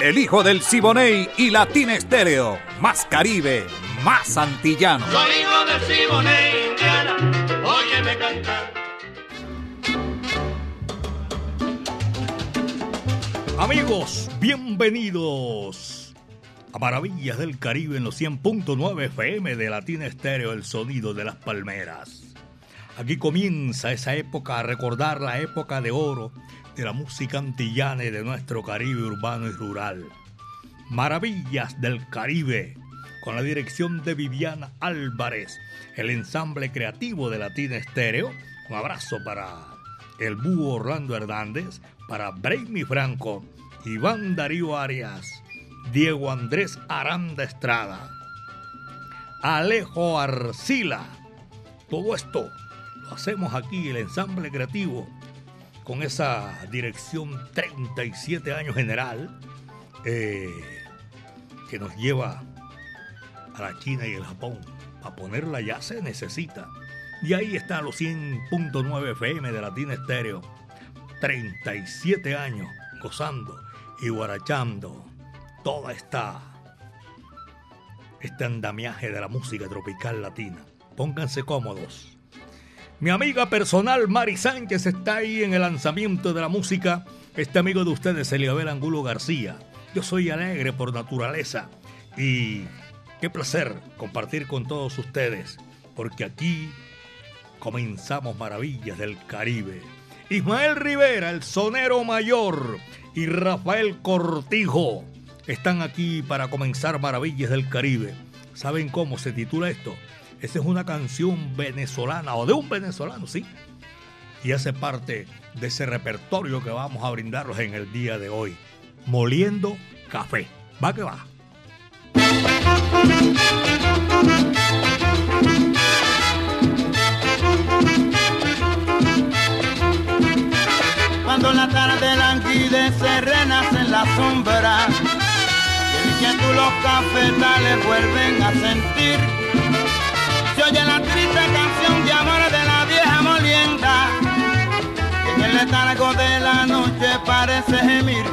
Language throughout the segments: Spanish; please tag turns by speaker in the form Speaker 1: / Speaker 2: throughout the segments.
Speaker 1: El hijo del Siboney y Latina Estéreo. Más Caribe, más antillano.
Speaker 2: Soy hijo del Siboney, Indiana. Óyeme cantar.
Speaker 3: Amigos, bienvenidos a Maravillas del Caribe en los 100.9 FM de Latina Estéreo, el sonido de las palmeras. Aquí comienza esa época a recordar la época de oro de la música antillana y de nuestro Caribe urbano y rural. Maravillas del Caribe, con la dirección de Viviana Álvarez, el ensamble creativo de Latina Estéreo. Un abrazo para el búho Orlando Hernández, para Brainy Franco, Iván Darío Arias, Diego Andrés Aranda Estrada, Alejo Arcila. Todo esto lo hacemos aquí, el ensamble creativo, con esa dirección 37 años general, eh, que nos lleva a la China y el Japón. Para ponerla ya se necesita. Y ahí están los 100.9 FM de Latina Estéreo. 37 años gozando y guarachando toda esta este andamiaje de la música tropical latina. Pónganse cómodos. Mi amiga personal Mari Sánchez está ahí en el lanzamiento de la música. Este amigo de ustedes, Eliabel Angulo García. Yo soy alegre por naturaleza y qué placer compartir con todos ustedes, porque aquí comenzamos maravillas del Caribe. Ismael Rivera, el sonero mayor, y Rafael Cortijo están aquí para comenzar Maravillas del Caribe. ¿Saben cómo se titula esto? Esa es una canción venezolana o de un venezolano, sí. Y hace parte de ese repertorio que vamos a brindarlos en el día de hoy. Moliendo café. Va que va.
Speaker 4: Cuando la tarde languidece renace en la sombra y el tú los cafetales vuelven a sentir se oye la triste canción de amor de la vieja molienda en el letargo de la noche parece gemir.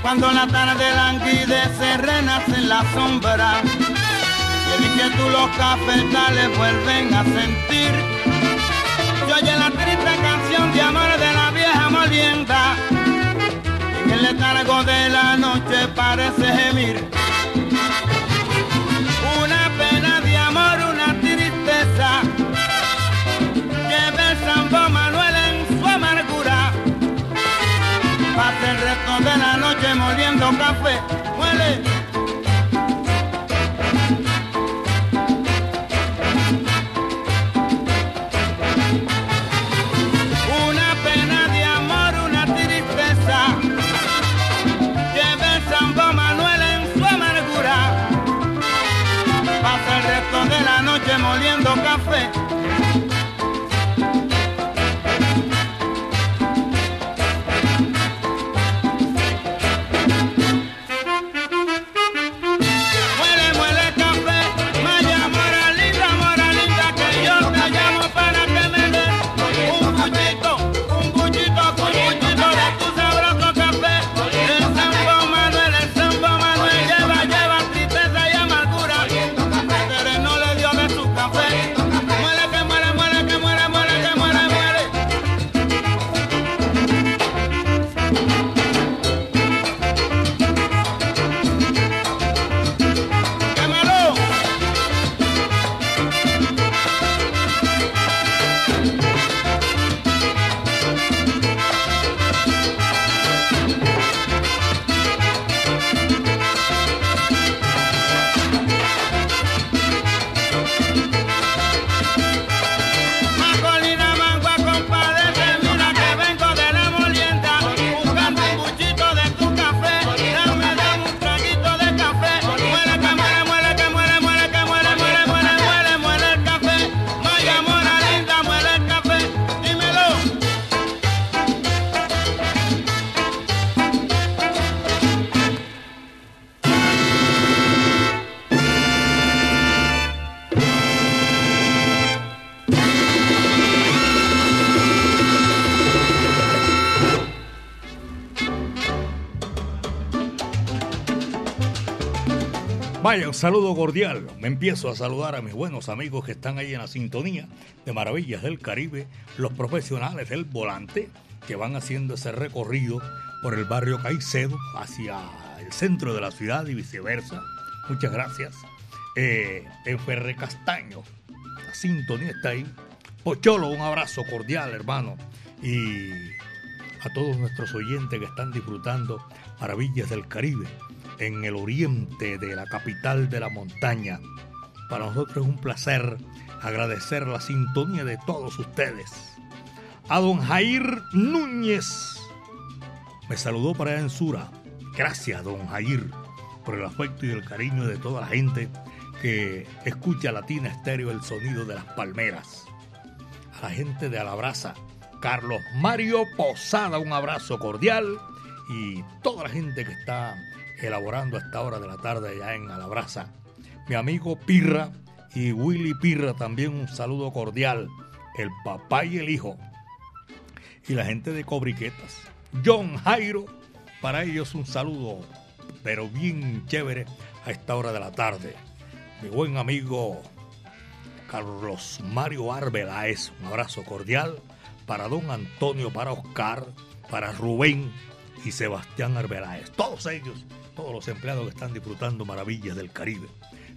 Speaker 4: Cuando la tarde languidece renace en la sombra y el tú los cafetales vuelven a sentir. Se oye la triste canción de amor de la vieja molienda en el letargo de la noche parece gemir muele. Una pena de amor, una tristeza. Lleva el Sambo Manuel en su amargura. Pasa el resto de la noche moliendo café.
Speaker 3: Saludo cordial. Me empiezo a saludar a mis buenos amigos que están ahí en la sintonía de Maravillas del Caribe, los profesionales del volante que van haciendo ese recorrido por el barrio Caicedo hacia el centro de la ciudad y viceversa. Muchas gracias. Eh, Castaño, la sintonía está ahí. Pocholo, un abrazo cordial, hermano. Y a todos nuestros oyentes que están disfrutando Maravillas del Caribe en el oriente de la capital de la montaña. Para nosotros es un placer agradecer la sintonía de todos ustedes. A don Jair Núñez me saludó para en Sura. Gracias, don Jair, por el afecto y el cariño de toda la gente que escucha Latina Estéreo el sonido de las palmeras. A la gente de Alabraza, Carlos Mario Posada, un abrazo cordial y toda la gente que está elaborando a esta hora de la tarde allá en Alabraza. Mi amigo Pirra y Willy Pirra también un saludo cordial. El papá y el hijo. Y la gente de Cobriquetas. John Jairo, para ellos un saludo, pero bien chévere a esta hora de la tarde. Mi buen amigo Carlos Mario Arbeláez, un abrazo cordial para don Antonio, para Oscar, para Rubén y Sebastián Arbeláez. Todos ellos todos los empleados que están disfrutando maravillas del Caribe.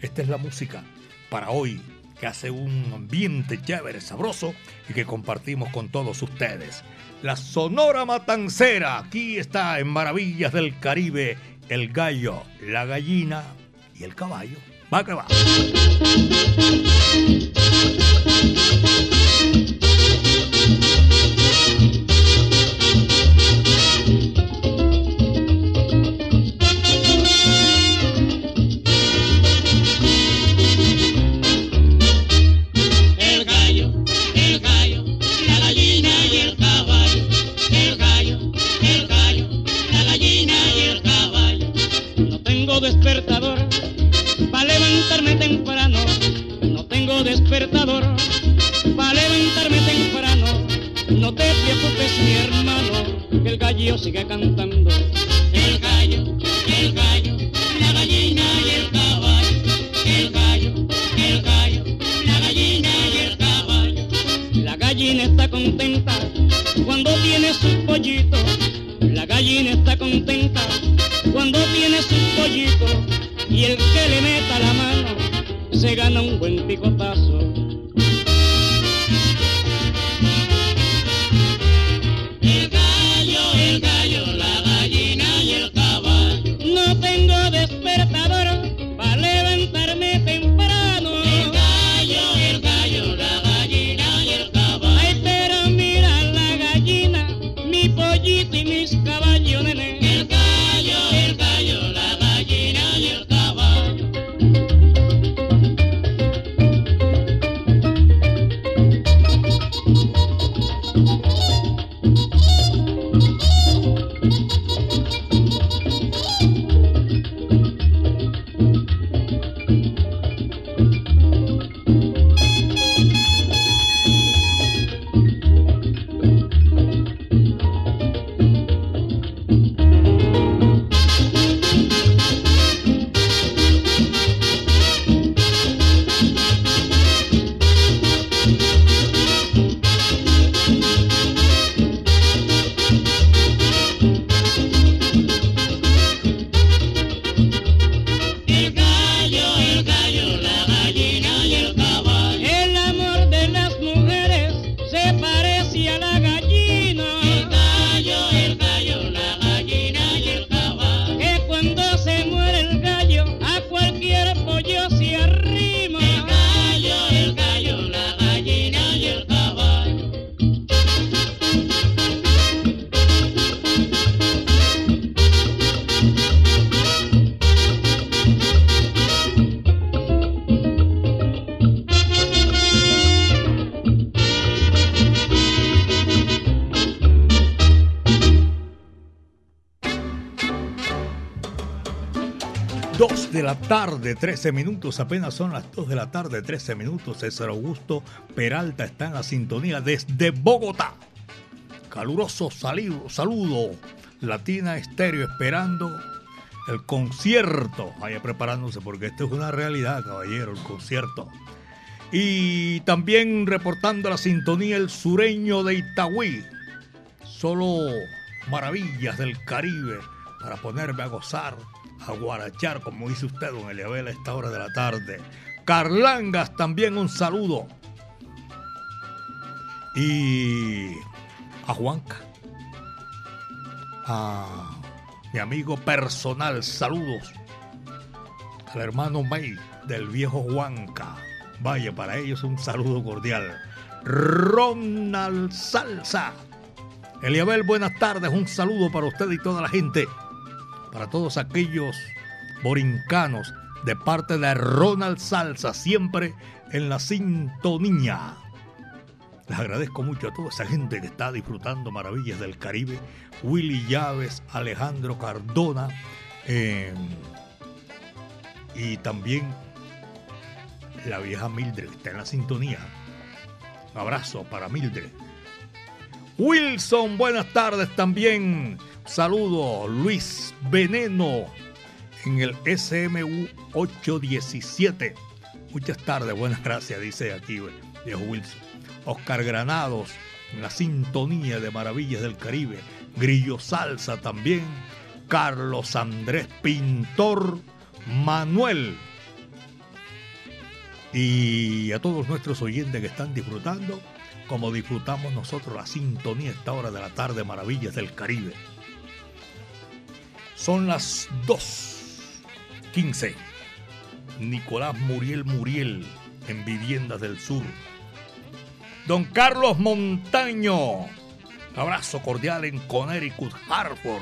Speaker 3: Esta es la música para hoy que hace un ambiente chévere, sabroso y que compartimos con todos ustedes. La Sonora Matancera, aquí está en Maravillas del Caribe, el gallo, la gallina y el caballo. Va que va.
Speaker 5: Sigue cantando. Tarde, 13 minutos, apenas son las 2 de la tarde, 13 minutos. César Augusto Peralta está en la sintonía desde Bogotá. Caluroso saludo, Latina Estéreo esperando
Speaker 3: el concierto. Vaya preparándose porque esto es una realidad, caballero, el concierto. Y también reportando la sintonía el sureño de Itagüí. Solo maravillas del Caribe para ponerme a gozar, a guarachar, como dice usted, don Eliabel, a esta hora de la tarde. Carlangas, también un saludo. Y a Juanca, a mi amigo personal, saludos al hermano May del viejo Juanca. Vaya, para ellos un saludo cordial. Ronald Salsa. Eliabel, buenas tardes. Un saludo para usted y toda la gente. Para todos aquellos borincanos de parte de Ronald Salsa, siempre en la sintonía. Les agradezco mucho a toda esa gente que está disfrutando maravillas del Caribe. Willy Llaves, Alejandro Cardona eh, y también la vieja Mildred que está en la sintonía. Un abrazo para Mildred. Wilson, buenas tardes también. Saludo, Luis Veneno en el SMU 817. Muchas tardes, buenas gracias, dice aquí viejo Wilson. Oscar Granados, en la sintonía de Maravillas del Caribe, Grillo Salsa también, Carlos Andrés Pintor, Manuel. Y a todos nuestros oyentes que están disfrutando, como disfrutamos nosotros la sintonía a esta hora de la tarde, Maravillas del Caribe. Son las 2.15. Nicolás Muriel Muriel en Viviendas del Sur Don Carlos Montaño. Abrazo cordial en Connecticut, Hartford.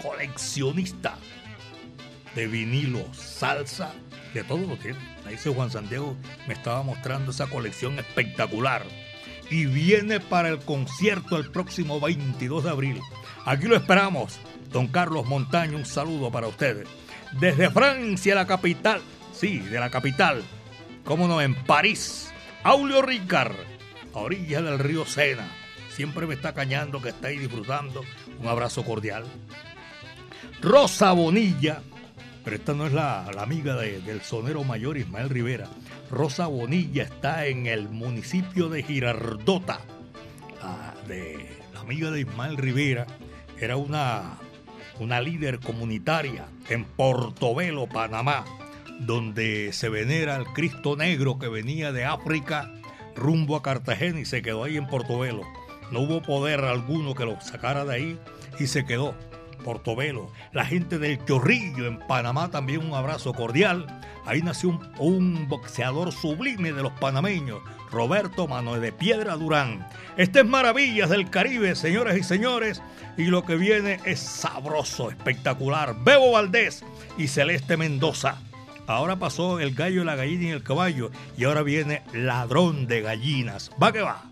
Speaker 3: Coleccionista de vinilo, salsa, de todo lo que Ahí dice Juan Santiago, me estaba mostrando esa colección espectacular. Y viene para el concierto el próximo 22 de abril. Aquí lo esperamos. Don Carlos Montaño, un saludo para ustedes. Desde Francia, la capital. Sí, de la capital. Cómo no, en París. Aulio Ricard a orillas del río Sena. Siempre me está cañando que está ahí disfrutando. Un abrazo cordial. Rosa Bonilla, pero esta no es la, amiga del sonero mayor Ismael Rivera. Rosa Bonilla está en el municipio de Girardota. La, de, la amiga de Ismael Rivera era una, una líder comunitaria en Portobelo, Panamá, donde se venera al Cristo Negro que venía de África rumbo a Cartagena y se quedó ahí en Portobelo. No hubo poder alguno que lo sacara de ahí y se quedó. Portobelo, la gente del Chorrillo en Panamá también un abrazo cordial. Ahí nació un, boxeador sublime de los panameños, Roberto Manuel de Piedra Durán. Este es Maravillas del Caribe, señoras y señores, y lo que viene es sabroso, espectacular. Bebo Valdés y Celeste Mendoza. Ahora pasó el gallo, la gallina y el caballo. Y ahora viene ladrón de gallinas. Va que va.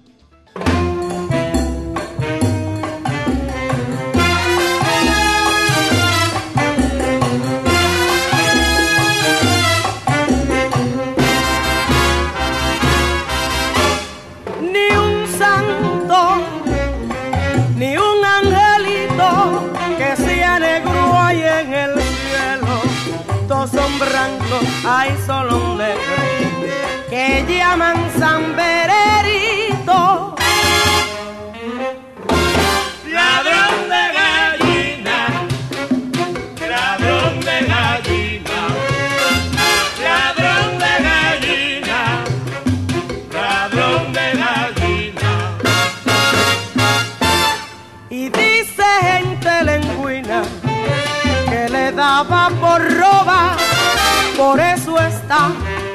Speaker 6: Hay solo un negro que llaman San Bererito.
Speaker 2: Ladrón de gallina, ladrón de gallina, ladrón de gallina, ladrón de gallina.
Speaker 6: Y dice gente lengüina que le daba por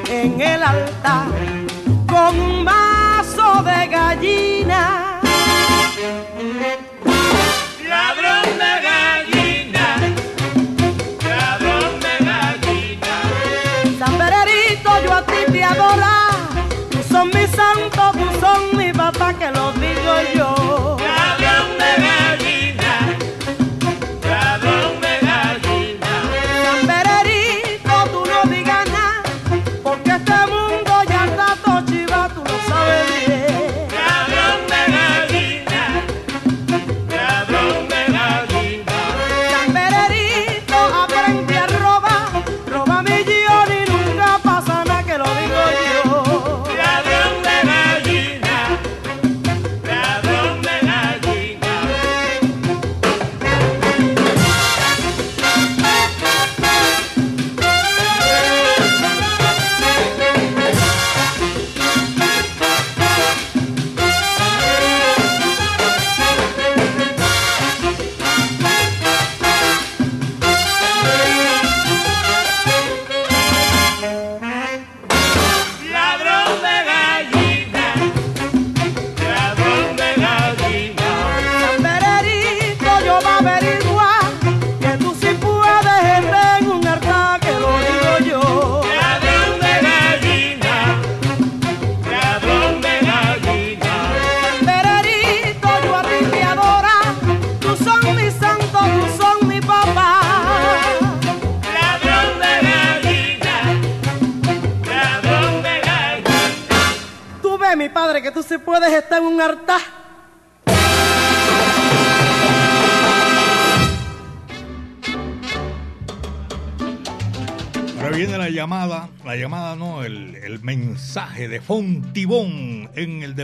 Speaker 6: en el altar con un mazo de gallina.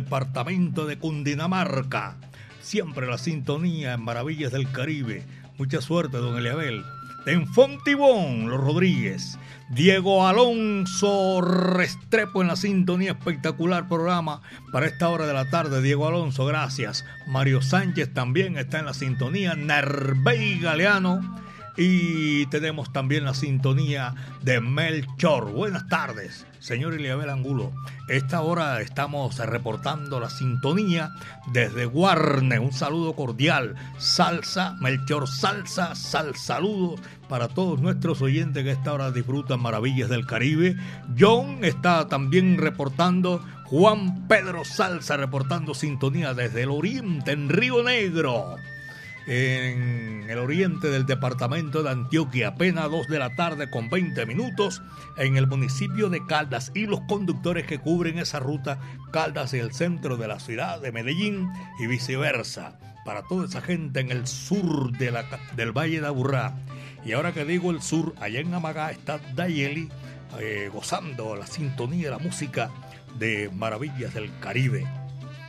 Speaker 3: Departamento de Cundinamarca. Siempre la sintonía en Maravillas del Caribe. Mucha suerte, don Eliabel. En Fontibón, los Rodríguez. Diego Alonso Restrepo en la sintonía, espectacular programa para esta hora de la tarde. Diego Alonso, gracias. Mario Sánchez también está en la sintonía. Nervey Galeano y tenemos también la sintonía de Melchor. Buenas tardes, señor Eliabel Angulo. Esta hora estamos reportando la sintonía desde Guarne. Un saludo cordial. Salsa, Melchor Salsa, sal saludo para todos nuestros oyentes que esta hora disfrutan maravillas del Caribe. John está también reportando. Juan Pedro Salsa reportando sintonía desde el oriente en Río Negro en el oriente del departamento de Antioquia, apenas 2 de la tarde con 20 minutos, en el municipio de Caldas y los conductores que cubren esa ruta, Caldas y el centro de la ciudad de Medellín y viceversa, para toda esa gente en el sur de del Valle de Aburrá. Y ahora que digo el sur, allá en Amagá está Dayeli eh, gozando la sintonía, la música de Maravillas del Caribe.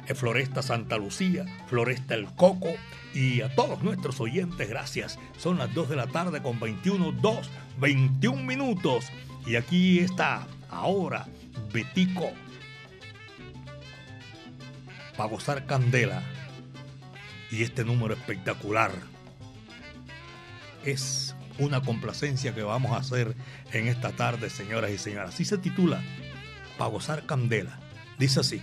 Speaker 3: En Floresta Santa Lucía, Floresta El Coco, y a todos nuestros oyentes, gracias. Son las 2 de la tarde con 21, 2, 21 minutos. Y aquí está ahora Betico. Para gozar candela. Y este número espectacular. Es una complacencia que vamos a hacer en esta tarde, señoras y señores. Así se titula. Para gozar candela. Dice así.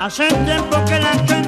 Speaker 5: Hace tiempo que la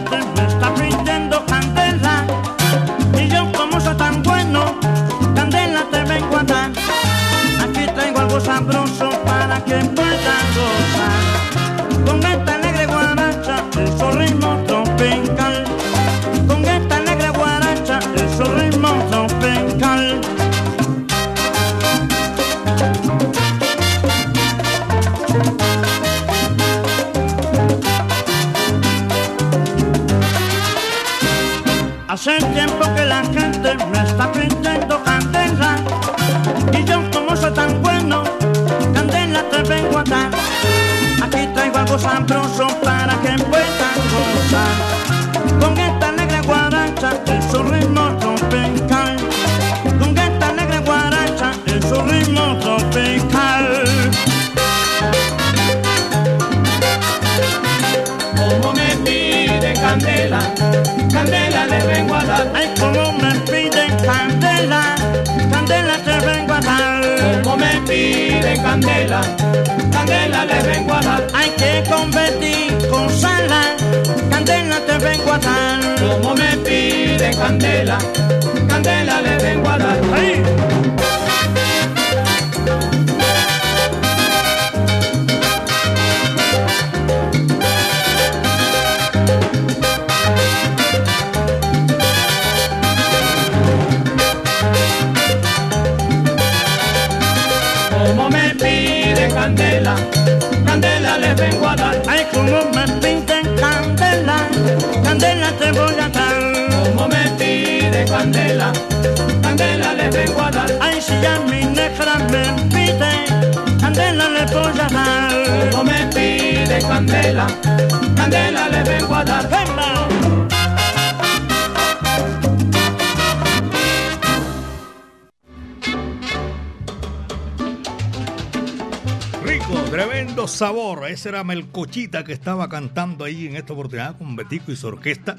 Speaker 3: Tremendo sabor. Ese era Melcochita que estaba cantando ahí en esta oportunidad con Betico y su orquesta.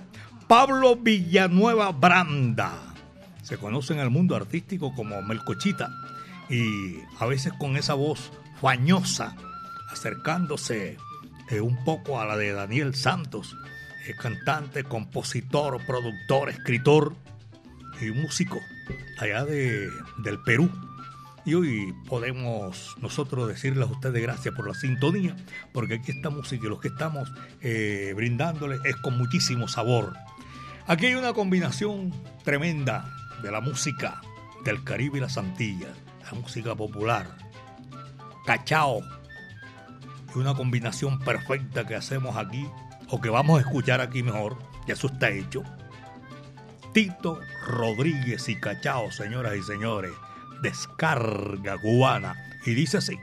Speaker 3: Pablo Villanueva Branda. Se conoce en el mundo artístico como Melcochita. Y a veces con esa voz fañosa, acercándose eh, un poco a la de Daniel Santos, eh, cantante, compositor, productor, escritor y músico allá de, del Perú. Y hoy podemos nosotros decirles a ustedes gracias por la sintonía, porque aquí esta música y los que estamos eh, brindándoles es con muchísimo sabor. Aquí hay una combinación tremenda de la música del Caribe y las Antillas, la música popular, cachao, y una combinación perfecta que hacemos aquí, o que vamos a escuchar aquí mejor, ya eso está hecho. Tito Rodríguez y Cachao, señoras y señores, descarga cubana, y dice así.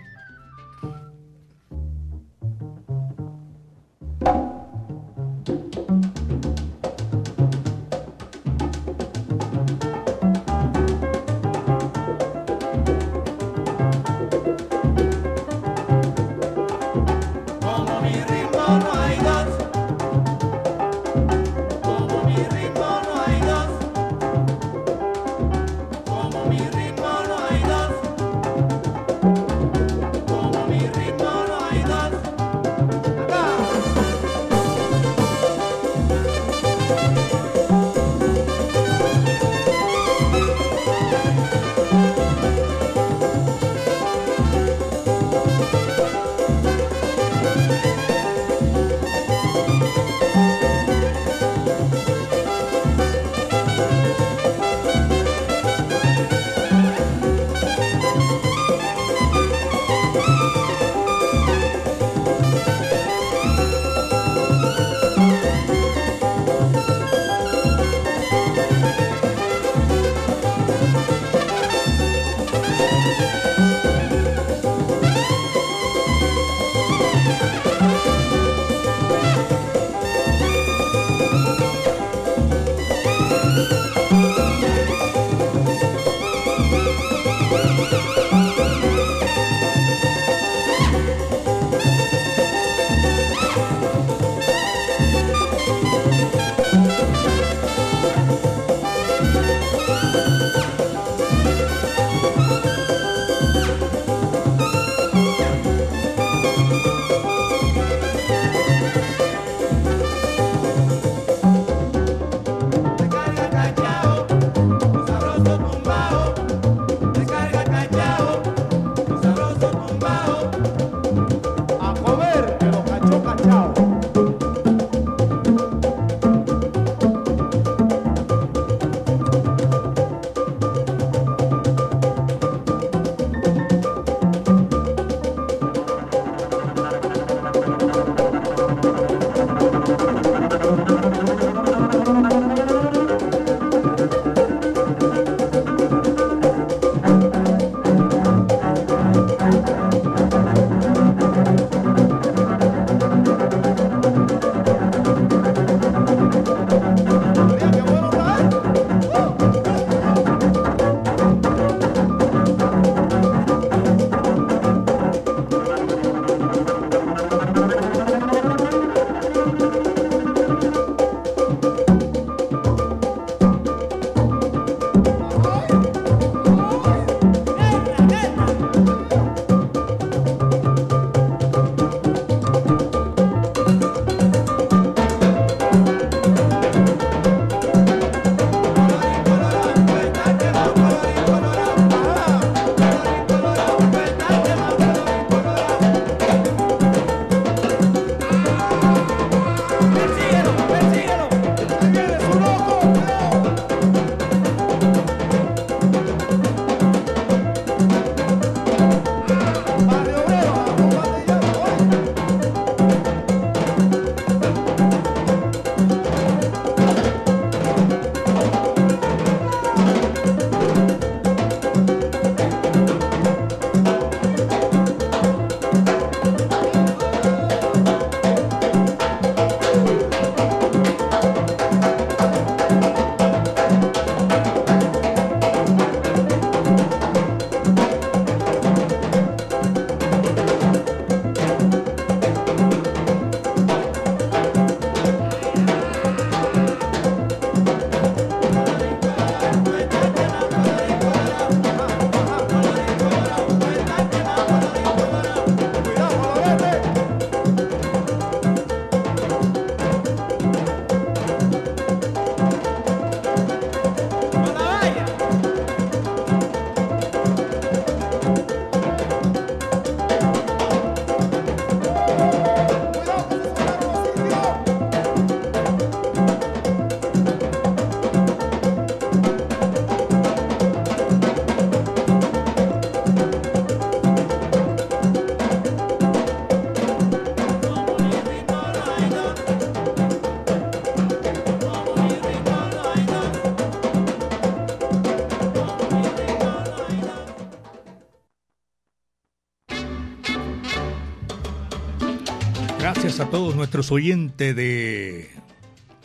Speaker 3: Nuestros oyentes de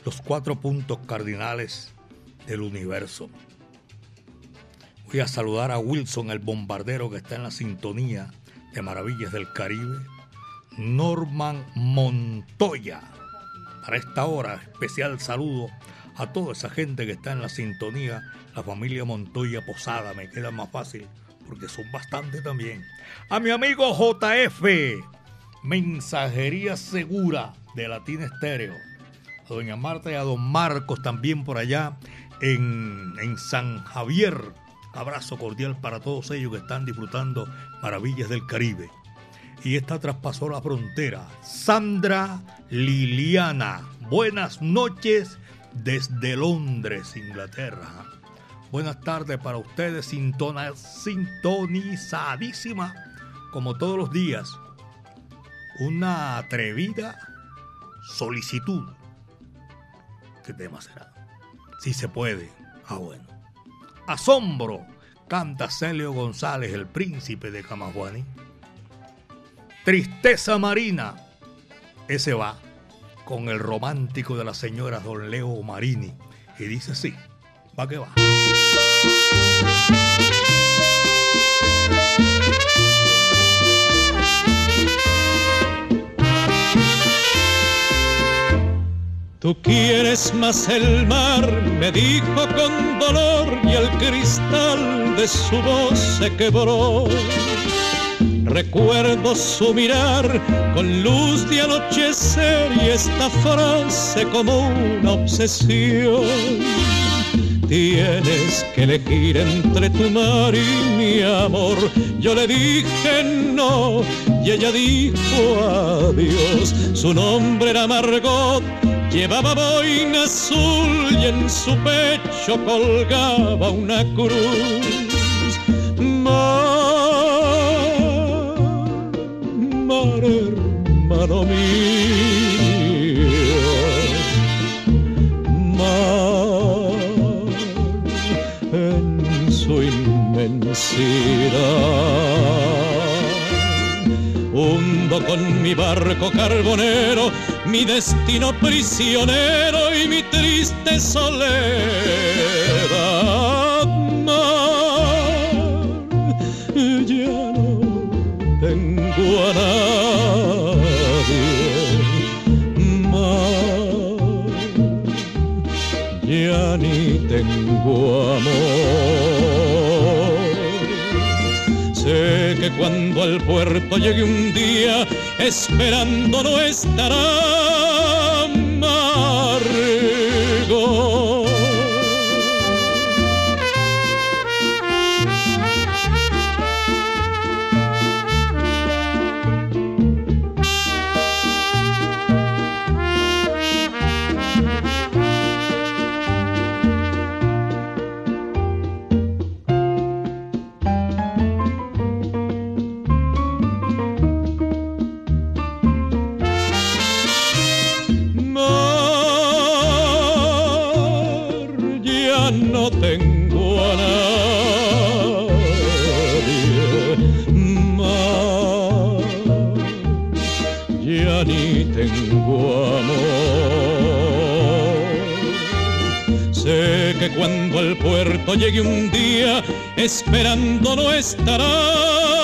Speaker 3: los cuatro puntos cardinales del universo. Voy a saludar a Wilson, el bombardero que está en la sintonía de Maravillas del Caribe. Norman Montoya. Para esta hora, especial saludo a toda esa gente que está en la sintonía. La familia Montoya Posada, me queda más fácil porque son bastante también. A mi amigo JF, Mensajería Segura de Latina Estéreo. A doña Marta y a don Marcos también por allá en, en San Javier. Abrazo cordial para todos ellos que están disfrutando maravillas del Caribe. Y esta traspasó la frontera. Sandra Liliana. Buenas noches desde Londres, Inglaterra. Buenas tardes para ustedes, sintonizadísima como todos los días una atrevida solicitud. ¿Qué tema será? Si se puede. Ah, bueno. Asombro, canta Celio González, el príncipe de Camajuani. Tristeza Marina, ese va con el romántico de la señora Don Leo Marini. Y dice sí, va que va.
Speaker 7: Tú quieres más el mar, me dijo con dolor y el cristal de su voz se quebró. Recuerdo su mirar con luz de anochecer y esta frase como una obsesión. Tienes que elegir entre tu mar y mi amor. Yo le dije no y ella dijo adiós. Su nombre era Margot Llevaba boina azul y en su pecho colgaba una cruz. Mar, mar hermano mío, mar en su inmensidad hundo con mi barco carbonero, mi destino prisionero y mi triste soledad. Ya no tengo a nadie. Mar, ya ni tengo amor. Cuando al puerto llegue un día, esperando no estará. No tengo a nadie. Mar, ya ni tengo amor. Sé que cuando al puerto llegue un día, esperando no estará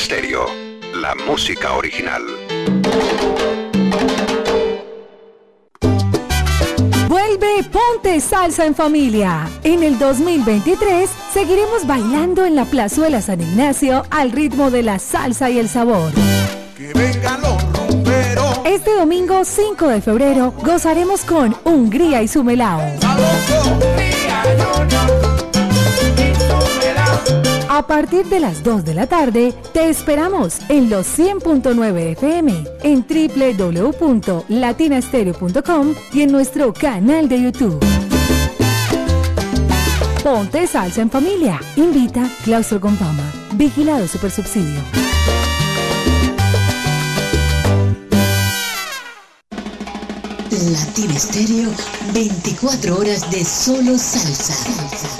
Speaker 8: Stereo, la música original.
Speaker 9: Vuelve Ponte Salsa en Familia. En el 2023 seguiremos bailando en la Plazuela San Ignacio al ritmo de la salsa y el sabor.
Speaker 2: Que vengan los rumberos.
Speaker 9: Este domingo 5 de febrero gozaremos con Hungría y su melao. A partir de las 2 de la tarde, te esperamos en los 100.9 FM, en www.latinastereo.com y en nuestro canal de YouTube. Ponte salsa en familia. Invita Claustro Compama. Vigilado Supersubsidio.
Speaker 10: Latin Estéreo, 24 horas de solo salsa.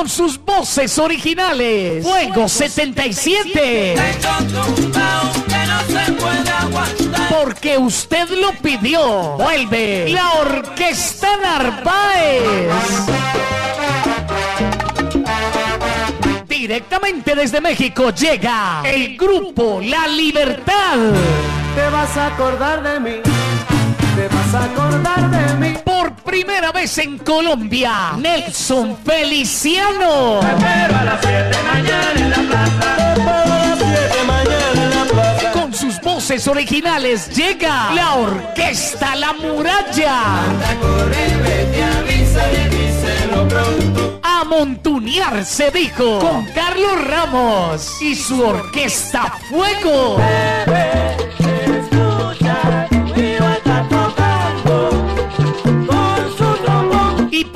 Speaker 11: Con sus voces originales, Fuego 77. Porque usted lo pidió. Vuelve la Orquesta Narváez. Directamente desde México llega el grupo La Libertad.
Speaker 6: Te vas a acordar de mí. Te vas a acordar de mí.
Speaker 11: Primera vez en Colombia, Nelson Feliciano.
Speaker 2: a las 7 mañana en la plaza. mañana en la plaza.
Speaker 11: Con sus voces originales llega la orquesta La Muralla. A montunear se dijo con Carlos Ramos y su orquesta Fuego.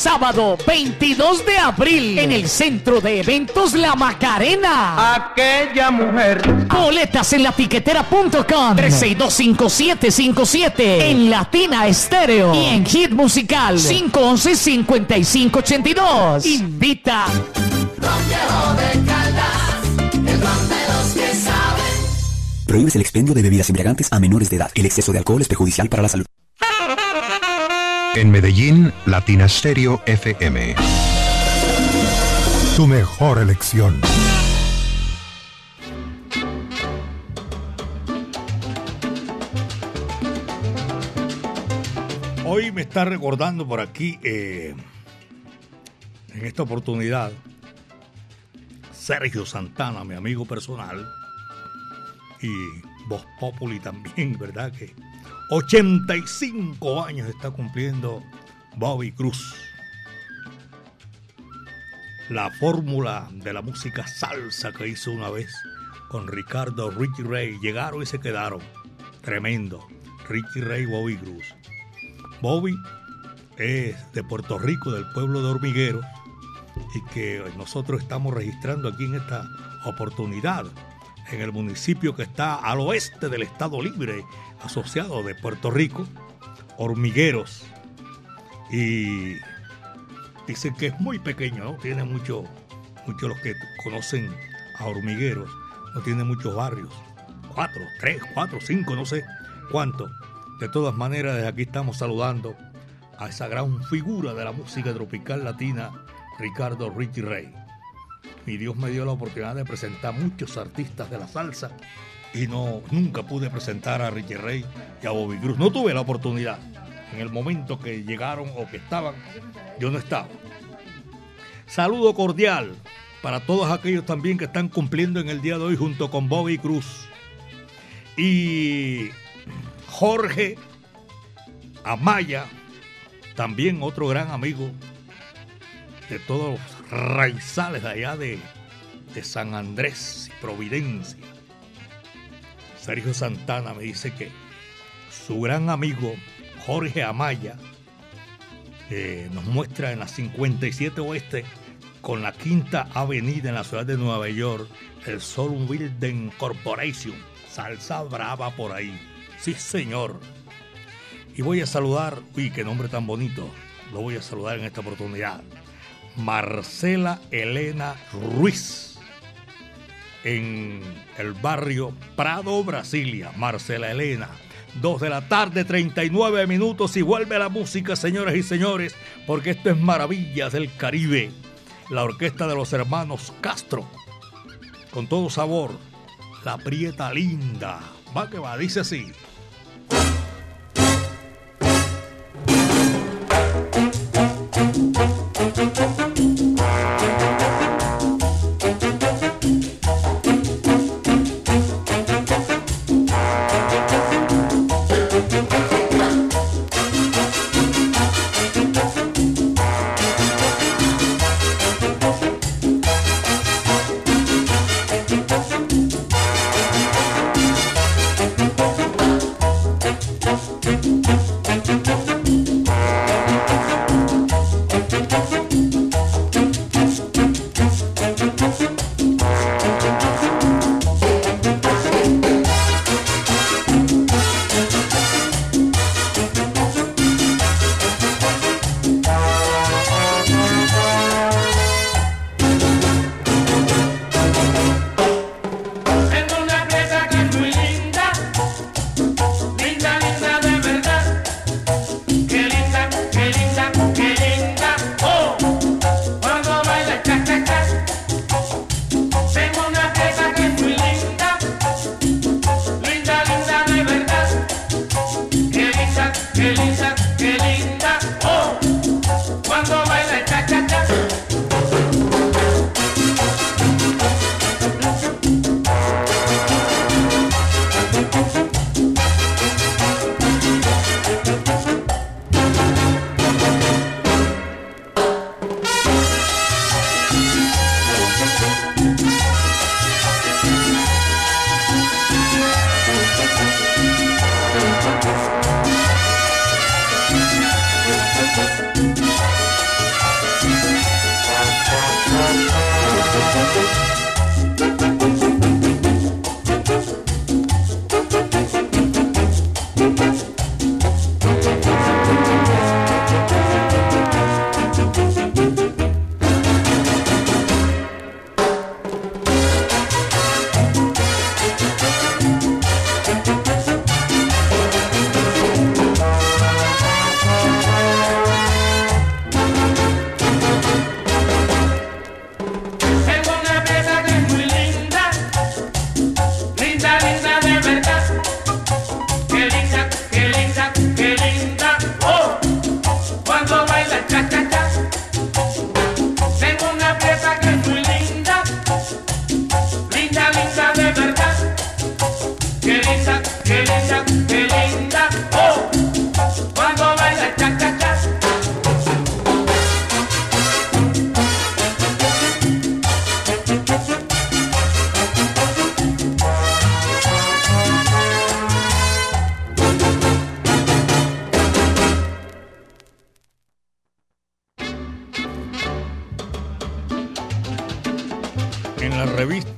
Speaker 11: Sábado 22 de abril en el Centro de Eventos La Macarena.
Speaker 2: Aquella mujer.
Speaker 11: Boletas en latiquetera.com 3625757 en Latina Estéreo y en Hit Musical 511-5582. Invita.
Speaker 12: Prohíbes el expendio de bebidas embriagantes a menores de edad. El exceso de alcohol es perjudicial para la salud.
Speaker 8: En Medellín, Latina Stereo FM.
Speaker 13: Tu mejor elección.
Speaker 3: Hoy me está recordando por aquí, eh, en esta oportunidad, Sergio Santana, mi amigo personal, y Voz Populi también, ¿verdad? Que 85 años está cumpliendo Bobby Cruz. La fórmula de la música salsa que hizo una vez con Ricardo Richie Ray. Llegaron y se quedaron. Tremendo. Richie Ray, Bobby Cruz. Bobby es de Puerto Rico, del pueblo de Hormiguero, y que nosotros estamos registrando aquí en esta oportunidad, en el municipio que está al oeste del Estado Libre Asociado de Puerto Rico, Hormigueros. Y dicen que es muy pequeño, ¿no? Tiene mucho, muchos los que conocen a Hormigueros, no tiene muchos barrios. Cuatro, tres, cuatro, cinco, no sé cuánto. De todas maneras, desde aquí estamos saludando a esa gran figura de la música tropical latina, Ricardo Richie Rey. Mi Dios me dio la oportunidad de presentar muchos artistas de la salsa y no nunca pude presentar a Richie Rey y a Bobby Cruz. No tuve la oportunidad. En el momento que llegaron o que estaban, yo no estaba. Saludo cordial para todos aquellos también que están cumpliendo en el día de hoy junto con Bobby Cruz. Y Jorge Amaya, también otro gran amigo de todos los raizales de allá de, de San Andrés y Providencia. Sergio Santana me dice que su gran amigo Jorge Amaya eh, nos muestra en la 57 Oeste con la Quinta Avenida en la ciudad de Nueva York, el Soul Building Corporation. Salsa brava por ahí. Sí, señor. Y voy a saludar, uy, qué nombre tan bonito. Lo voy a saludar en esta oportunidad. Marcela Elena Ruiz. En el barrio Prado, Brasilia. Marcela Elena. Dos de la tarde, 39 minutos y vuelve la música, señoras y señores, porque esto es Maravillas del Caribe. La orquesta de los hermanos Castro. con todo sabor, la prieta linda. Va que va, dice así.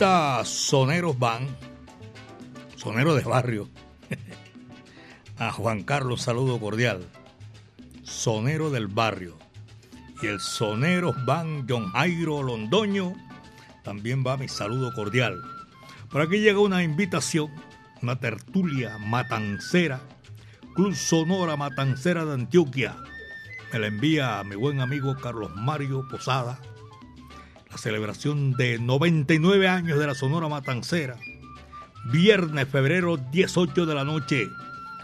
Speaker 3: Soneros Van, Sonero de Barrio, a Juan Carlos saludo cordial, Sonero del Barrio. Y el Soneros Van John Jairo Londoño, también va mi saludo cordial. Por aquí llega una invitación, una tertulia matancera, Club Sonora Matancera de Antioquia. Me la envía mi buen amigo Carlos Mario Posada la celebración de 99 años de la Sonora Matancera. Viernes, febrero, 18 de la noche,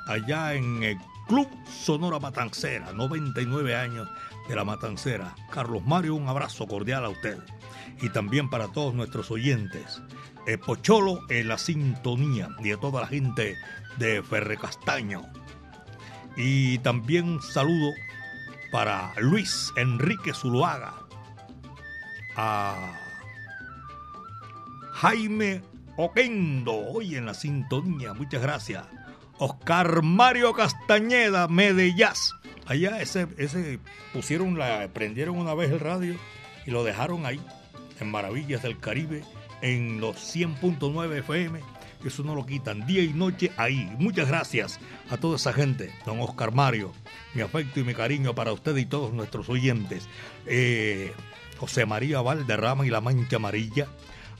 Speaker 3: allá en el Club Sonora Matancera, 99 años de la Matancera. Carlos Mario, un abrazo cordial a usted. Y también para todos nuestros oyentes. El Pocholo en la sintonía y a toda la gente de Ferre Castaño. Y también un saludo para Luis Enrique Zuluaga, a Jaime Oquendo, hoy en la sintonía, muchas gracias. Oscar Mario Castañeda, Medellas. Allá ese, ese pusieron la, prendieron una vez el radio y lo dejaron ahí, en Maravillas del Caribe, en los 100.9 FM. Eso no lo quitan día y noche ahí. Muchas gracias a toda esa gente, don Oscar Mario. Mi afecto y mi cariño para usted y todos nuestros oyentes. Eh, José María Valderrama y la Mancha Amarilla,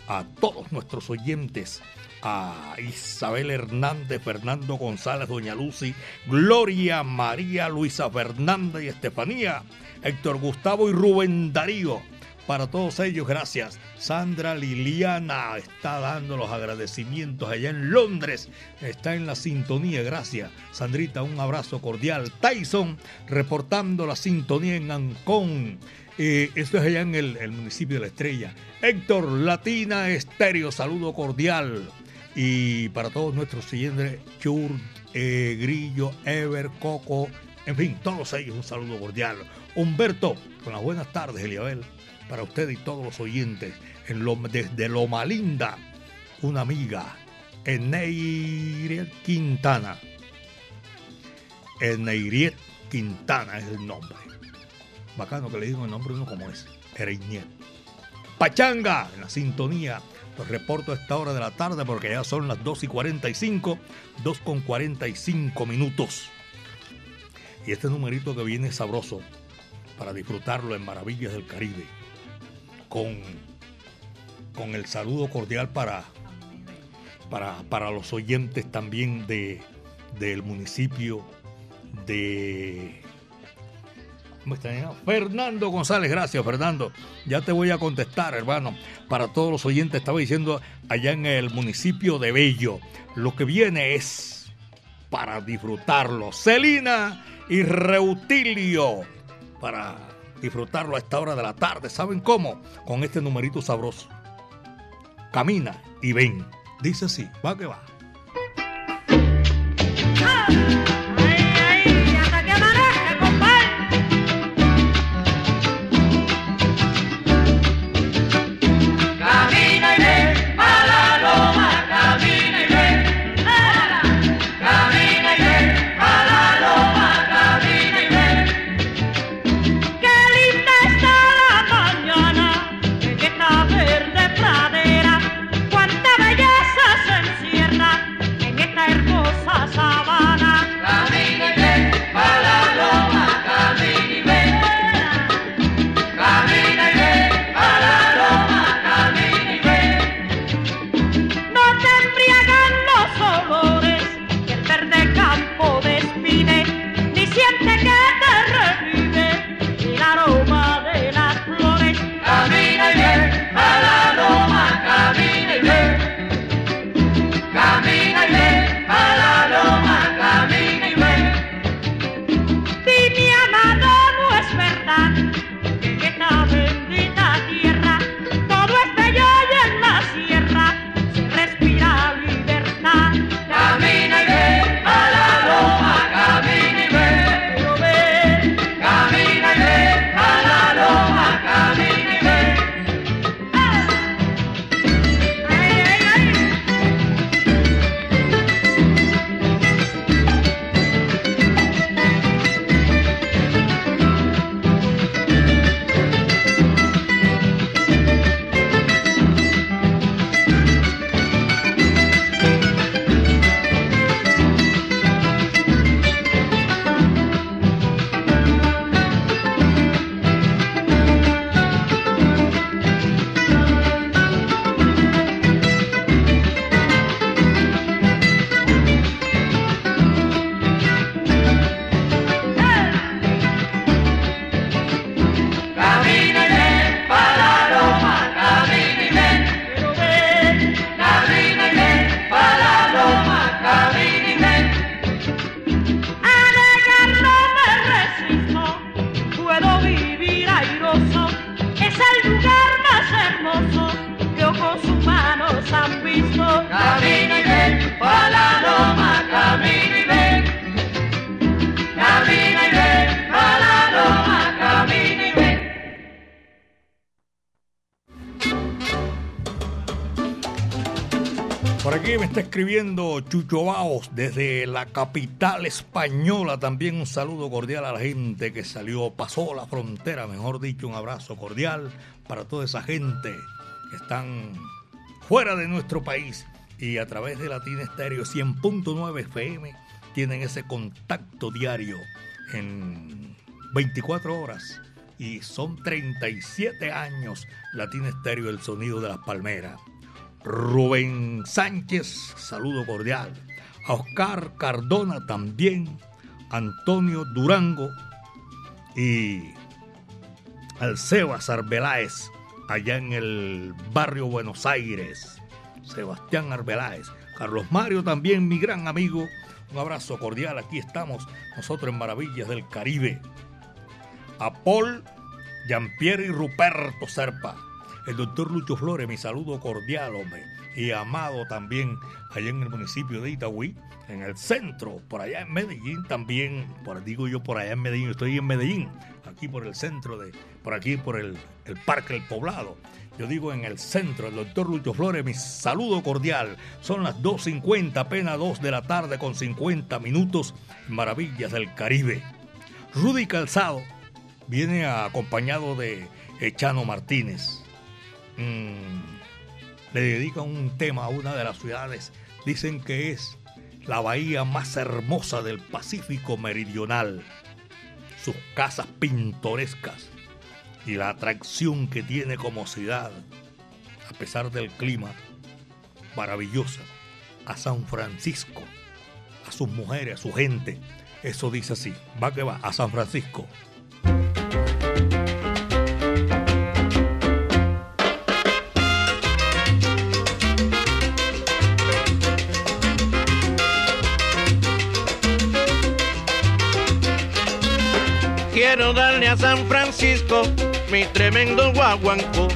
Speaker 3: a todos nuestros oyentes, a Isabel Hernández, Fernando González, Doña Lucy, Gloria María, Luisa Fernanda y Estefanía, Héctor Gustavo y Rubén Darío, para todos ellos, gracias. Sandra Liliana está dando los agradecimientos allá en Londres. Está en la sintonía, gracias. Sandrita, un abrazo cordial. Tyson reportando la sintonía en Ancón. Eh, esto es allá en el, municipio de La Estrella. Héctor Latina Estéreo, saludo cordial. Y para todos nuestros siguientes, Chur, eh, Grillo, Ever, Coco, en fin, todos ellos un saludo cordial. Humberto, con las buenas tardes, Eliabel, para usted y todos los oyentes. En lo, desde Loma Linda, una amiga, Eneiriet Quintana. Eneiriet Quintana es el nombre. Bacano que le digo el nombre uno como ese, Ereiniet. Pachanga, en la sintonía. Los reporto a esta hora de la tarde porque ya son las 2 y 45, 2 con 45 minutos. Y este numerito que viene sabroso para disfrutarlo en Maravillas del Caribe. Con, con el saludo cordial para, para, para los oyentes también de, del municipio de. Fernando González, gracias Fernando. Ya te voy a contestar, hermano. Para todos los oyentes, estaba diciendo allá en el municipio de Bello. Lo que viene es para disfrutarlo. Celina y Reutilio. Para disfrutarlo a esta hora de la tarde. ¿Saben cómo? Con este numerito sabroso. Camina y ven. Dice así, va que va.
Speaker 2: Camina
Speaker 3: escribiendo Chucho Baos desde la capital española. También un saludo cordial a la gente que salió, pasó la frontera, mejor dicho, un abrazo cordial para toda esa gente que están fuera de nuestro país y a través de Latina Estéreo 100.9 FM tienen ese contacto diario en 24 horas y son 37 años Latina Estéreo, el sonido de las palmeras. Rubén Sánchez, saludo cordial. A Oscar Cardona también. Antonio Durango y al Sebas Arbeláez allá en el barrio Buenos Aires. Sebastián Arbeláez. Carlos Mario también, mi gran amigo. Un abrazo cordial. Aquí estamos nosotros en Maravillas del Caribe. A Paul, Jean-Pierre y Ruperto Serpa. El doctor Lucho Flores, mi saludo cordial, hombre. Y amado también allá en el municipio de Itagüí, en el centro, por allá en Medellín también. Por, digo yo por allá en Medellín, estoy en Medellín, aquí por el centro de, por aquí por el, el Parque El Poblado. Yo digo en el centro, el doctor Lucho Flores, mi saludo cordial. Son las 2.50, apenas 2 de la tarde con 50 minutos. Maravillas del Caribe. Rudy Calzado viene acompañado de Echano Martínez. Mm, le dedica un tema a una de las ciudades. Dicen que es la bahía más hermosa del Pacífico Meridional. Sus casas pintorescas y la atracción que tiene como ciudad, a pesar del clima maravillosa, a San Francisco, a sus mujeres, a su gente. Eso dice así, va que va, a San Francisco.
Speaker 14: Darle a San Francisco mi tremendo guaguanco.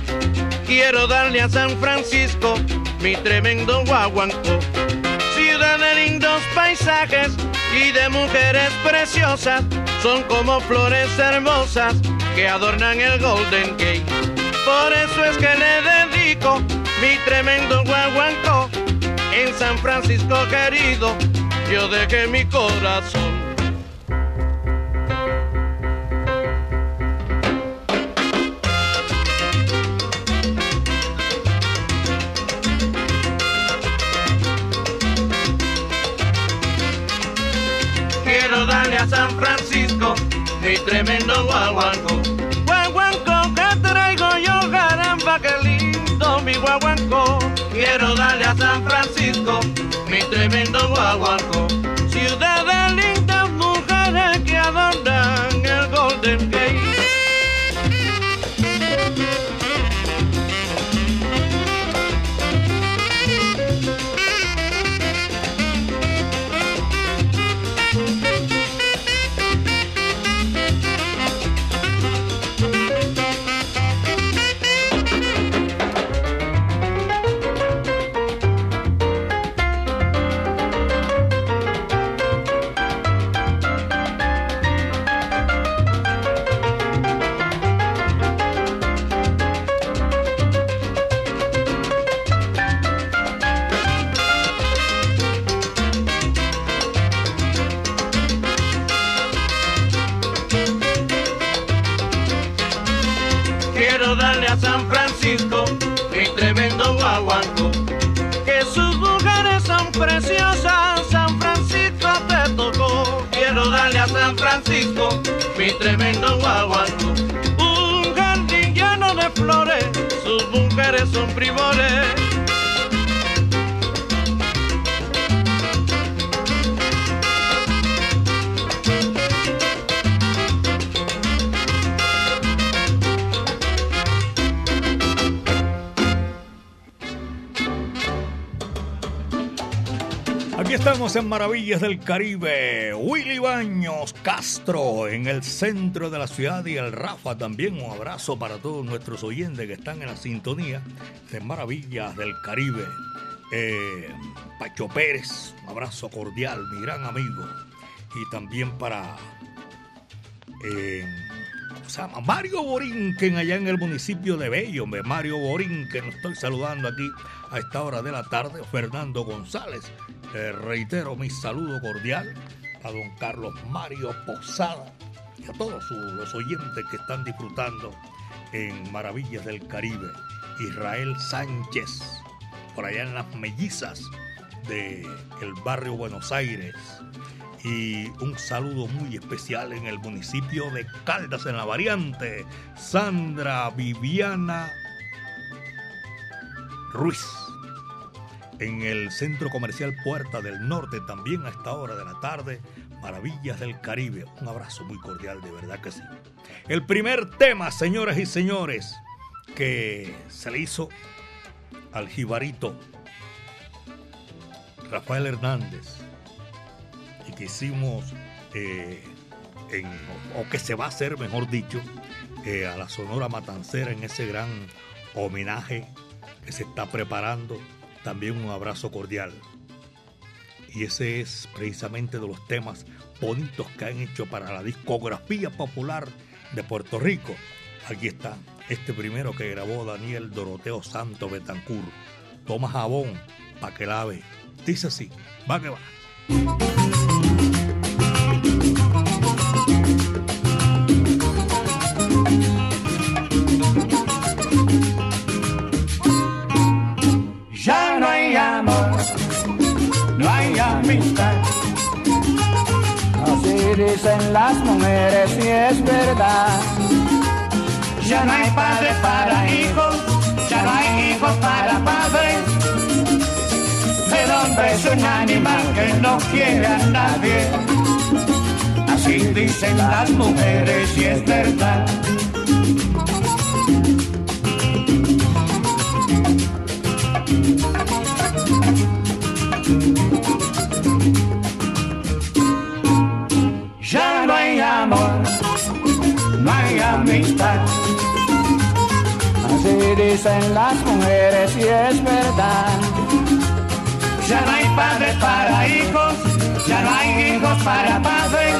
Speaker 14: Quiero darle a San Francisco mi tremendo guaguanco. Ciudad de lindos paisajes y de mujeres preciosas, son como flores hermosas que adornan el Golden Gate. Por eso es que le dedico mi tremendo guaguanco. En San Francisco querido, yo dejé mi corazón. Quiero darle a San Francisco mi tremendo guaguanco. Guaguanco que traigo yo, caramba, qué lindo mi guaguanco. Quiero darle a San Francisco mi tremendo guaguanco.
Speaker 3: Maravillas del Caribe. Willy Baños Castro en el centro de la ciudad y el Rafa también. Un abrazo para todos nuestros oyentes que están en la sintonía de Maravillas del Caribe. Eh, Pacho Pérez, un abrazo cordial, mi gran amigo. Y también para eh, ¿cómo se llama? Mario Borinquen allá en el municipio de Bello. Mario Borinquen, lo estoy saludando aquí a esta hora de la tarde. Fernando González, reitero mi saludo cordial a don Carlos Mario Posada y a todos los oyentes que están disfrutando en Maravillas del Caribe. Israel Sánchez, por allá en las mellizas del el barrio Buenos Aires. Y un saludo muy especial en el municipio de Caldas, en la variante. Sandra Viviana Ruiz en el Centro Comercial Puerta del Norte, también a esta hora de la tarde, Maravillas del Caribe. Un abrazo muy cordial, de verdad que sí. El primer tema, señoras y señores, que se le hizo al jibarito Rafael Hernández y que hicimos eh, o que se va a hacer, mejor dicho, eh, a la Sonora Matancera en ese gran homenaje que se está preparando. También un abrazo cordial. Y ese es precisamente de los temas bonitos que han hecho para la discografía popular de Puerto Rico. Aquí está este primero que grabó Daniel Doroteo Santo Betancur. Toma jabón para que lave. Dice así, va que va.
Speaker 15: Dicen las mujeres y es verdad. Ya no hay padre para hijos, ya no hay hijos para padres. El hombre es un animal que no quiere a nadie. Así dicen las mujeres y es verdad. No hay amistad. Así dicen las mujeres y es verdad. Ya no hay padres para hijos, ya no hay hijos para padres.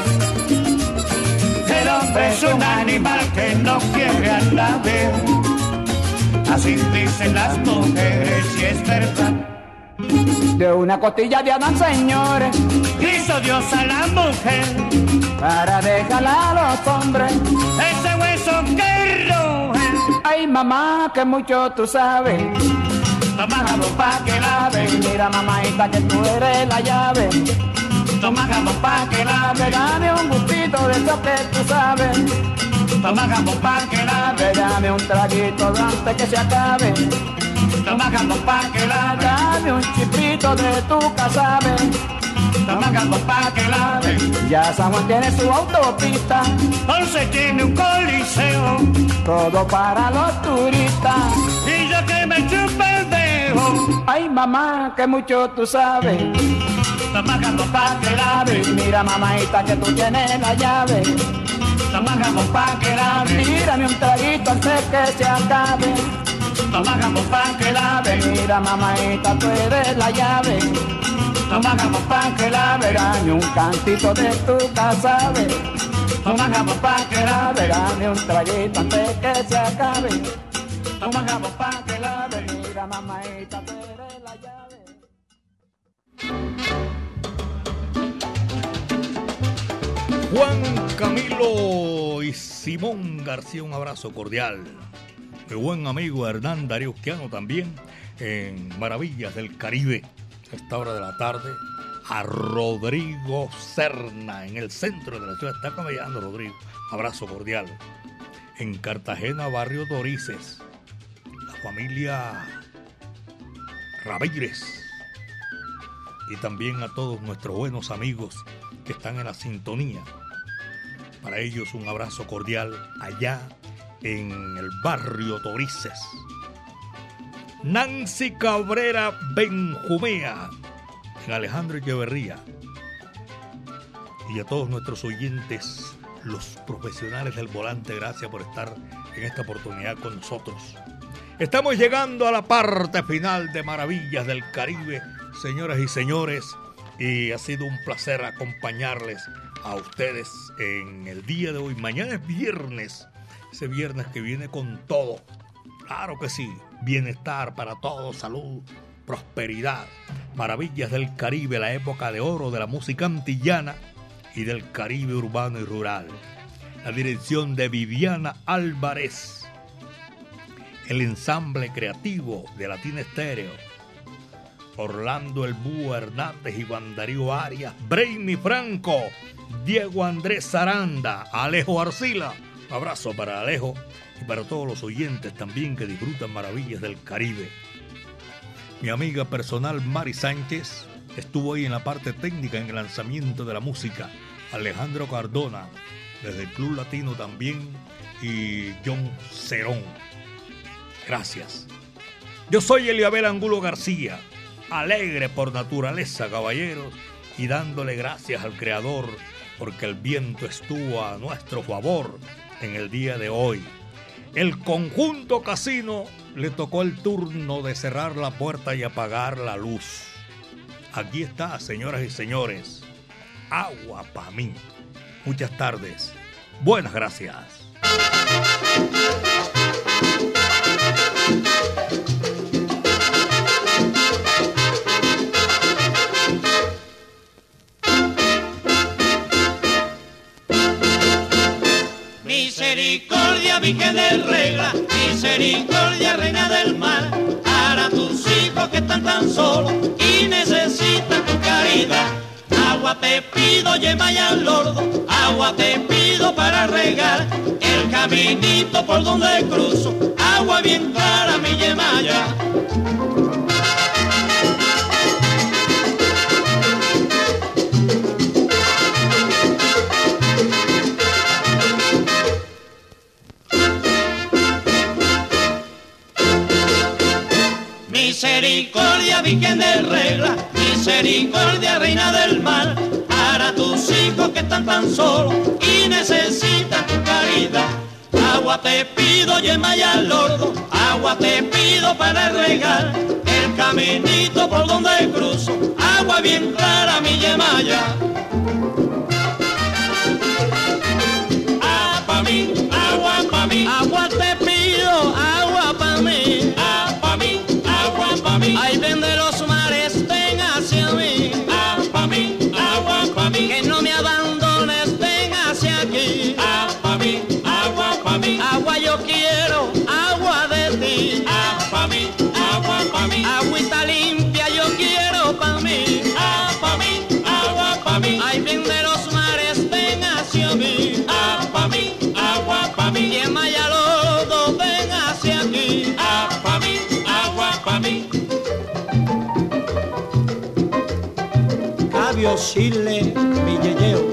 Speaker 15: El hombre es un animal que no quiere a nadie. Así dicen las mujeres y es verdad. De una costilla de Adán, señores, hizo Dios a la mujer para dejarla a los hombres. Ese hueso que ruge. Ay, mamá, que mucho tú sabes. Toma jabón pa' que lave. Mira, mamáita, que tú eres la llave. Toma jabón pa' que lave. Dame un gustito de eso que tú sabes. Toma jabón pa' que lave. Dame un traguito antes que se acabe. Jabón pa' que lave. Dame un chipito de tu. Toma jabón pa' que lave. Ya San Juan tiene su autopista. Ponce tiene un coliseo. Todo para los turistas. Y yo que me chupe el dedo. Ay, mamá, que mucho tú sabes. Jabón pa' que lave. Mira, mamáita, que tú tienes la llave. Jabón pa' que lave. Tírame un traguito antes que se acabe. Toma jabón pa' que lave. Mira, mamáita, tú eres la llave. Toma jabón pa' que lave. Dame un cantito de tu casabe. Toma jabón pa' que lave. Dame un traguito antes que se acabe. Toma jabón pa' que lave. Mira, mamáita, tú eres la llave.
Speaker 3: Juan Camilo y Simón García, un abrazo cordial. Mi buen amigo Hernán Darío Usquiano también en Maravillas del Caribe, a esta hora de la tarde. A Rodrigo Serna en el centro de la ciudad. Está camellando Rodrigo. Abrazo cordial. En Cartagena, barrio Dorices. La familia Ramírez. Y también a todos nuestros buenos amigos que están en la sintonía. Para ellos un abrazo cordial allá en el barrio Torices. Nancy Cabrera Benjumea, en Alejandro Echeverría. Y a todos nuestros oyentes, los profesionales del volante, gracias por estar en esta oportunidad con nosotros. Estamos llegando a la parte final de Maravillas del Caribe, señoras y señores, y ha sido un placer acompañarles a ustedes en el día de hoy. Mañana es viernes, ese viernes que viene con todo. Claro que sí, bienestar para todos, salud, prosperidad, maravillas del Caribe, la época de oro de la música antillana y del Caribe urbano y rural. La dirección de Viviana Álvarez. El ensamble creativo de Latina Estéreo. Orlando El Búho Hernández y Darío Arias. Brainy Franco. Diego Andrés Zaranda. Alejo Arcila. Abrazo para Alejo y para todos los oyentes también que disfrutan maravillas del Caribe. Mi amiga personal Mari Sánchez estuvo ahí en la parte técnica en el lanzamiento de la música. Alejandro Cardona, desde el Club Latino también, y John Cerón. Gracias. Yo soy Eliabel Angulo García, alegre por naturaleza, caballeros, y dándole gracias al Creador porque el viento estuvo a nuestro favor en el día de hoy. El conjunto casino le tocó el turno de cerrar la puerta y apagar la luz. Aquí está, señoras y señores, agua para mí. Muchas tardes. Buenas gracias.
Speaker 16: Misericordia, Virgen de regla, misericordia, reina del mar, para tus hijos que están tan solos y necesitan tu caridad. Agua te pido, yema y al lordo, agua te pido para regar el caminito por donde cruzo, agua bien clara mi yemaya. Virgen de regla, misericordia, reina del mar, para tus hijos que están tan solos y necesitan tu caridad. Agua te pido, yema y al lordo, agua te pido para regar el caminito por donde cruzo, agua bien clara mi yemaya.
Speaker 17: Cabio, Chile, mi yeyeo,